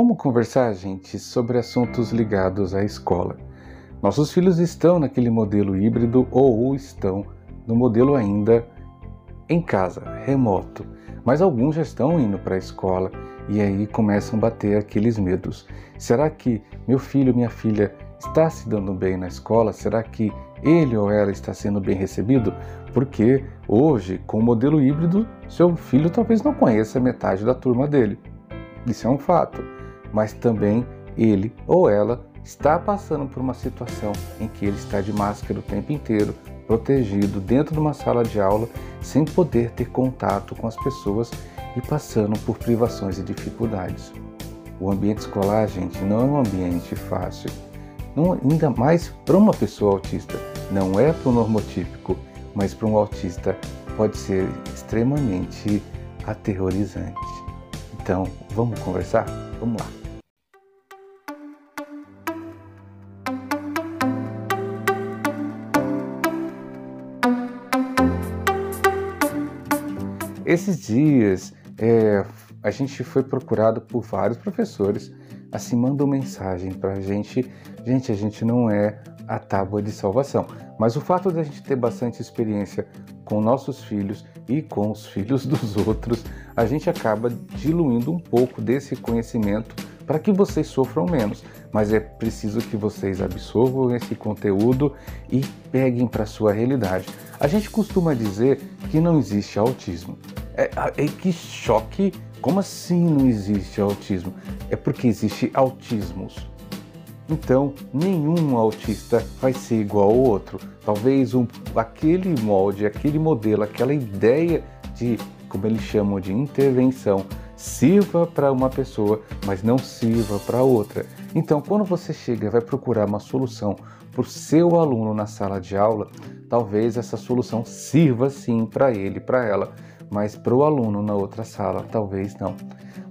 Vamos conversar, gente, sobre assuntos ligados à escola. Nossos filhos estão naquele modelo híbrido ou estão no modelo ainda em casa, remoto, mas alguns já estão indo para a escola e aí começam a bater aqueles medos. Será que meu filho, minha filha está se dando bem na escola? Será que ele ou ela está sendo bem recebido? Porque hoje, com o modelo híbrido, seu filho talvez não conheça metade da turma dele. Isso é um fato. Mas também ele ou ela está passando por uma situação em que ele está de máscara o tempo inteiro, protegido dentro de uma sala de aula, sem poder ter contato com as pessoas e passando por privações e dificuldades. O ambiente escolar, gente, não é um ambiente fácil. Não, ainda mais para uma pessoa autista. Não é para o normotípico, mas para um autista pode ser extremamente aterrorizante. Então, vamos conversar? Vamos lá. Esses dias é, a gente foi procurado por vários professores, assim mandou mensagem para a gente, gente, a gente não é a tábua de salvação, mas o fato de a gente ter bastante experiência com nossos filhos e com os filhos dos outros, a gente acaba diluindo um pouco desse conhecimento para que vocês sofram menos. Mas é preciso que vocês absorvam esse conteúdo e peguem para sua realidade. A gente costuma dizer que não existe autismo. É, é, que choque! Como assim não existe autismo? É porque existe autismos. Então, nenhum autista vai ser igual ao outro. Talvez um, aquele molde, aquele modelo, aquela ideia de, como eles chamam de intervenção, sirva para uma pessoa, mas não sirva para outra. Então, quando você chega e vai procurar uma solução para o seu aluno na sala de aula, talvez essa solução sirva sim para ele, para ela, mas para o aluno na outra sala, talvez não.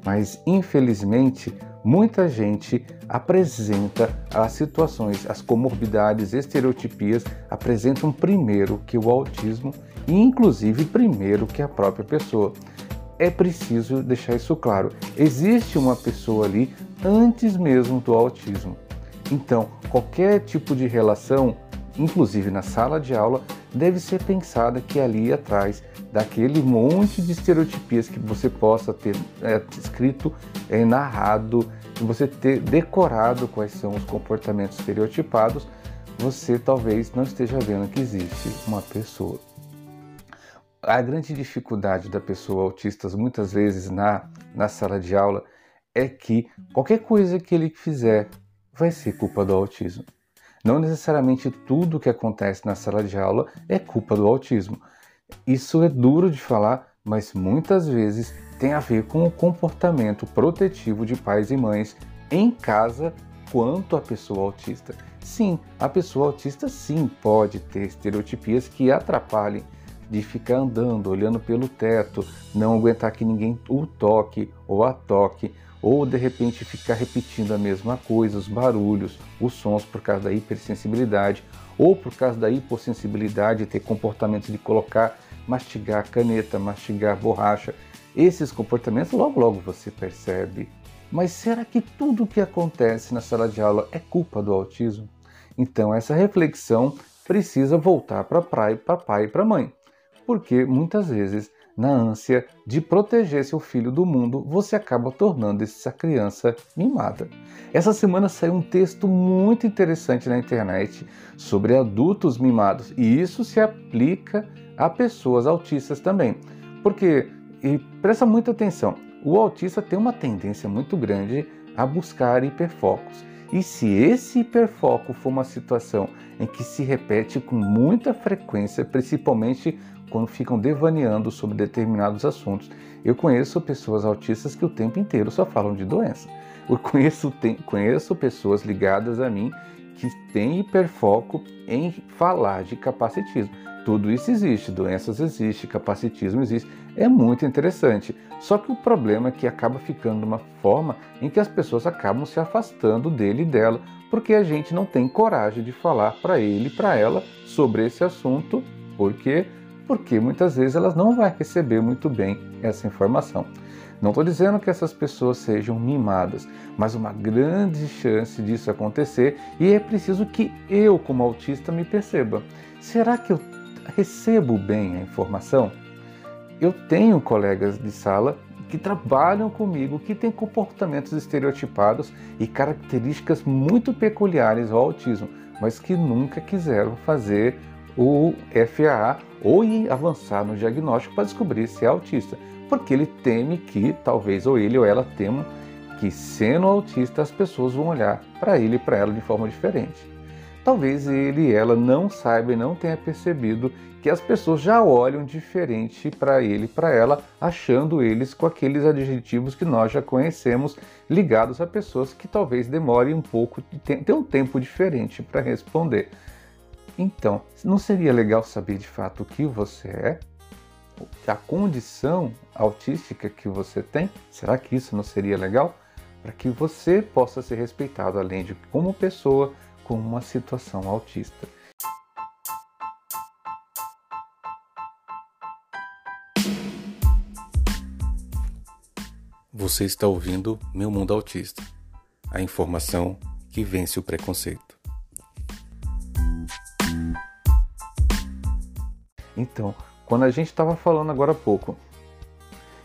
Mas infelizmente, muita gente apresenta as situações, as comorbidades, estereotipias apresentam primeiro que o autismo e inclusive primeiro que a própria pessoa. É preciso deixar isso claro. Existe uma pessoa ali antes mesmo do autismo. Então, qualquer tipo de relação, inclusive na sala de aula, deve ser pensada que ali atrás daquele monte de estereotipias que você possa ter é, escrito, é, narrado, você ter decorado quais são os comportamentos estereotipados, você talvez não esteja vendo que existe uma pessoa. A grande dificuldade da pessoa autista, muitas vezes na, na sala de aula, é que qualquer coisa que ele fizer vai ser culpa do autismo. Não necessariamente tudo que acontece na sala de aula é culpa do autismo. Isso é duro de falar, mas muitas vezes tem a ver com o comportamento protetivo de pais e mães em casa quanto à pessoa autista. Sim, a pessoa autista sim pode ter estereotipias que atrapalhem de ficar andando, olhando pelo teto, não aguentar que ninguém o toque ou a toque, ou de repente ficar repetindo a mesma coisa, os barulhos, os sons por causa da hipersensibilidade, ou por causa da hipossensibilidade, ter comportamentos de colocar, mastigar caneta, mastigar borracha. Esses comportamentos logo logo você percebe. Mas será que tudo o que acontece na sala de aula é culpa do autismo? Então essa reflexão precisa voltar para pai e para mãe, porque muitas vezes na ânsia de proteger seu filho do mundo, você acaba tornando essa criança mimada. Essa semana saiu um texto muito interessante na internet sobre adultos mimados e isso se aplica a pessoas autistas também. Porque, e presta muita atenção, o autista tem uma tendência muito grande a buscar hiperfocos. E se esse hiperfoco for uma situação em que se repete com muita frequência, principalmente quando ficam devaneando sobre determinados assuntos. Eu conheço pessoas autistas que o tempo inteiro só falam de doença. Eu conheço, tem, conheço pessoas ligadas a mim que têm hiperfoco em falar de capacitismo. Tudo isso existe, doenças existem, capacitismo existe. É muito interessante. Só que o problema é que acaba ficando de uma forma em que as pessoas acabam se afastando dele e dela, porque a gente não tem coragem de falar para ele e para ela sobre esse assunto, porque porque muitas vezes elas não vão receber muito bem essa informação. Não estou dizendo que essas pessoas sejam mimadas, mas uma grande chance disso acontecer e é preciso que eu, como autista, me perceba. Será que eu recebo bem a informação? Eu tenho colegas de sala que trabalham comigo, que têm comportamentos estereotipados e características muito peculiares ao autismo, mas que nunca quiseram fazer o FAA ou avançar no diagnóstico para descobrir se é autista, porque ele teme que talvez ou ele ou ela temam que sendo autista as pessoas vão olhar para ele e para ela de forma diferente. Talvez ele e ela não saiba e não tenha percebido que as pessoas já olham diferente para ele e para ela, achando eles com aqueles adjetivos que nós já conhecemos ligados a pessoas que talvez demorem um pouco, ter um tempo diferente para responder. Então, não seria legal saber de fato o que você é? A condição autística que você tem? Será que isso não seria legal? Para que você possa ser respeitado além de como pessoa, com uma situação autista. Você está ouvindo Meu Mundo Autista a informação que vence o preconceito. Então, quando a gente estava falando agora há pouco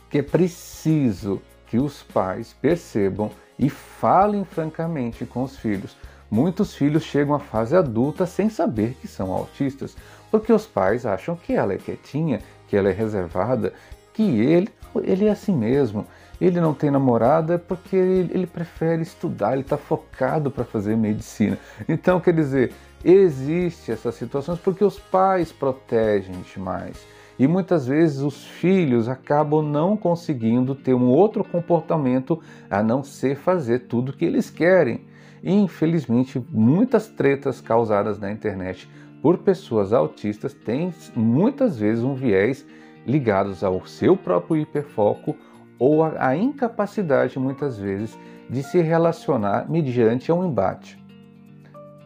que é preciso que os pais percebam e falem francamente com os filhos. Muitos filhos chegam à fase adulta sem saber que são autistas, porque os pais acham que ela é quietinha, que ela é reservada, que ele, ele é assim mesmo. Ele não tem namorada porque ele, ele prefere estudar, ele está focado para fazer medicina. Então, quer dizer, existe essas situações porque os pais protegem demais. E muitas vezes os filhos acabam não conseguindo ter um outro comportamento a não ser fazer tudo o que eles querem. Infelizmente, muitas tretas causadas na internet por pessoas autistas têm muitas vezes um viés ligados ao seu próprio hiperfoco ou a incapacidade, muitas vezes, de se relacionar mediante um embate.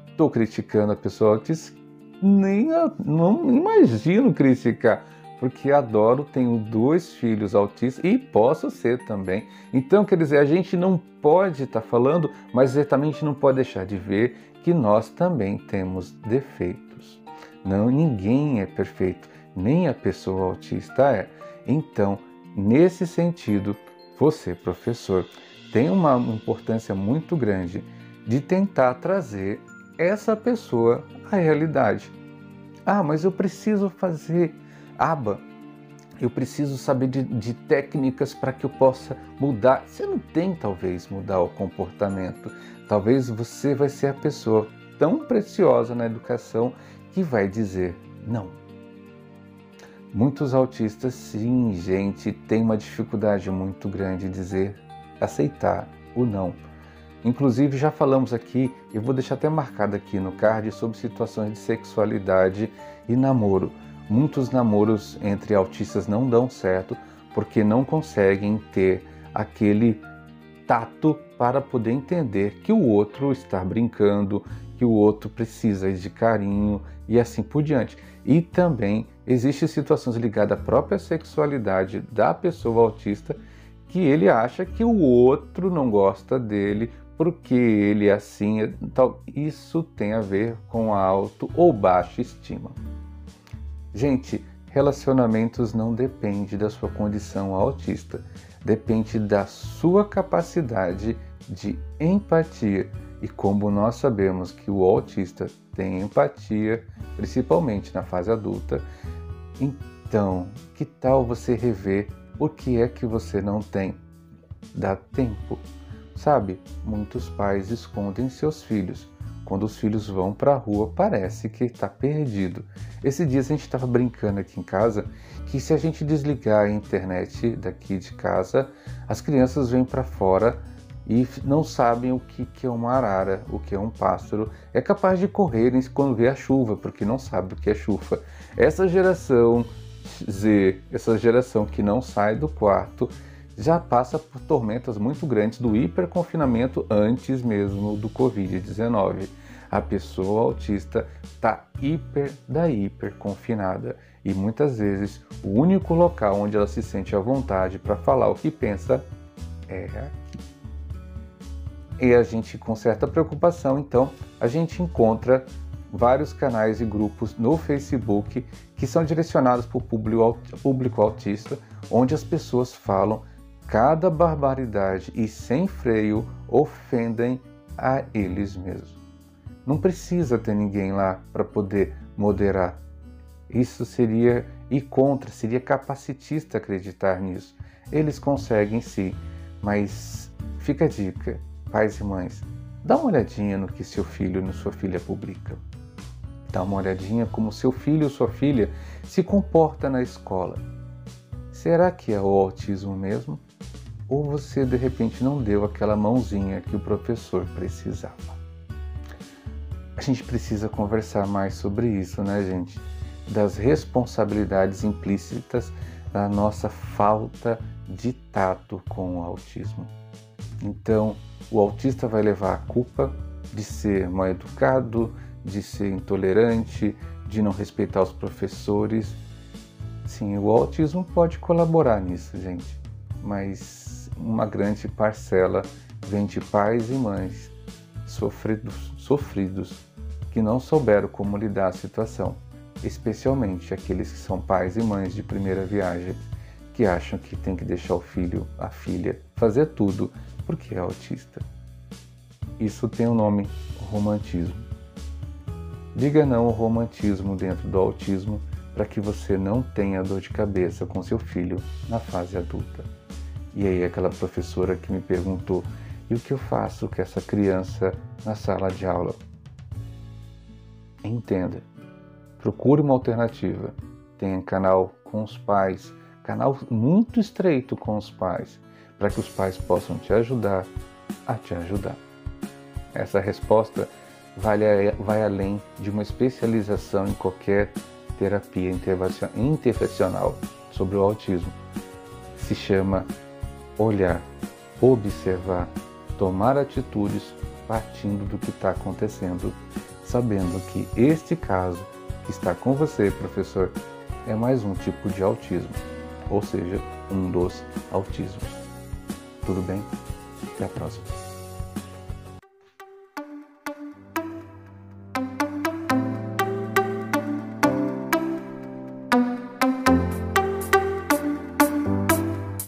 Estou criticando a pessoa autista, nem não imagino criticar, porque adoro, tenho dois filhos autistas e posso ser também. Então, quer dizer, a gente não pode estar tá falando, mas exatamente não pode deixar de ver que nós também temos defeitos. Não, ninguém é perfeito, nem a pessoa autista é. Então, nesse sentido, você, professor, tem uma importância muito grande de tentar trazer essa pessoa a realidade. Ah, mas eu preciso fazer aba, eu preciso saber de, de técnicas para que eu possa mudar. Você não tem, talvez, mudar o comportamento. Talvez você vai ser a pessoa tão preciosa na educação que vai dizer não. Muitos autistas, sim, gente, têm uma dificuldade muito grande em dizer, aceitar o não. Inclusive, já falamos aqui, e vou deixar até marcado aqui no card, sobre situações de sexualidade e namoro. Muitos namoros entre autistas não dão certo porque não conseguem ter aquele tato para poder entender que o outro está brincando, que o outro precisa de carinho e assim por diante. E também existem situações ligadas à própria sexualidade da pessoa autista que ele acha que o outro não gosta dele porque ele é assim, então isso tem a ver com a auto ou baixa estima. Gente, relacionamentos não depende da sua condição autista, depende da sua capacidade de empatia. E como nós sabemos que o autista tem empatia, principalmente na fase adulta, então que tal você rever o que é que você não tem? Dá tempo. Sabe, muitos pais escondem seus filhos. Quando os filhos vão para a rua, parece que está perdido. Esse dia a gente estava brincando aqui em casa que se a gente desligar a internet daqui de casa, as crianças vêm para fora e não sabem o que, que é uma arara, o que é um pássaro. É capaz de correrem quando vê a chuva, porque não sabe o que é chuva. Essa geração Z, essa geração que não sai do quarto, já passa por tormentas muito grandes do hiperconfinamento antes mesmo do Covid-19. A pessoa autista está hiper da hiper confinada E muitas vezes o único local onde ela se sente à vontade para falar o que pensa é aqui. E a gente, com certa preocupação, então, a gente encontra vários canais e grupos no Facebook que são direcionados para o público autista, onde as pessoas falam cada barbaridade e sem freio ofendem a eles mesmos. Não precisa ter ninguém lá para poder moderar. Isso seria e contra, seria capacitista acreditar nisso. Eles conseguem sim, mas fica a dica, pais e mães, dá uma olhadinha no que seu filho ou sua filha publica. Dá uma olhadinha como seu filho ou sua filha se comporta na escola. Será que é o autismo mesmo? Ou você de repente não deu aquela mãozinha que o professor precisava? A gente precisa conversar mais sobre isso, né, gente? Das responsabilidades implícitas da nossa falta de tato com o autismo. Então, o autista vai levar a culpa de ser mal educado, de ser intolerante, de não respeitar os professores. Sim, o autismo pode colaborar nisso, gente, mas uma grande parcela vem de pais e mães sofridos, sofridos que não souberam como lidar a situação, especialmente aqueles que são pais e mães de primeira viagem, que acham que tem que deixar o filho, a filha, fazer tudo porque é autista. Isso tem o um nome romantismo. Diga não ao romantismo dentro do autismo para que você não tenha dor de cabeça com seu filho na fase adulta. E aí aquela professora que me perguntou: "E o que eu faço com essa criança na sala de aula?" Entenda. Procure uma alternativa. Tenha canal com os pais, canal muito estreito com os pais, para que os pais possam te ajudar a te ajudar. Essa resposta vai, além de uma especialização em qualquer terapia intervencional sobre o autismo. Se chama olhar, observar, tomar atitudes partindo do que está acontecendo sabendo que este caso que está com você, professor, é mais um tipo de autismo, ou seja, um dos autismos. Tudo bem? Até a próxima.